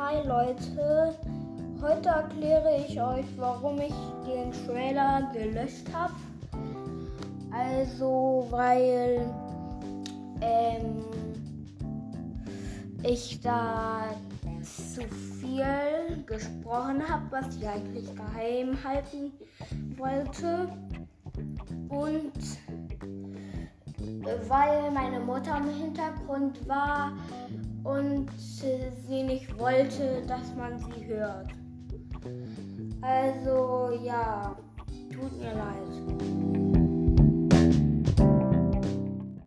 Leute. Heute erkläre ich euch, warum ich den Trailer gelöscht habe. Also, weil ähm, ich da zu viel gesprochen habe, was ich eigentlich geheim halten wollte. Und weil meine Mutter im Hintergrund war und sie nicht wollte, dass man sie hört. Also ja, tut mir leid.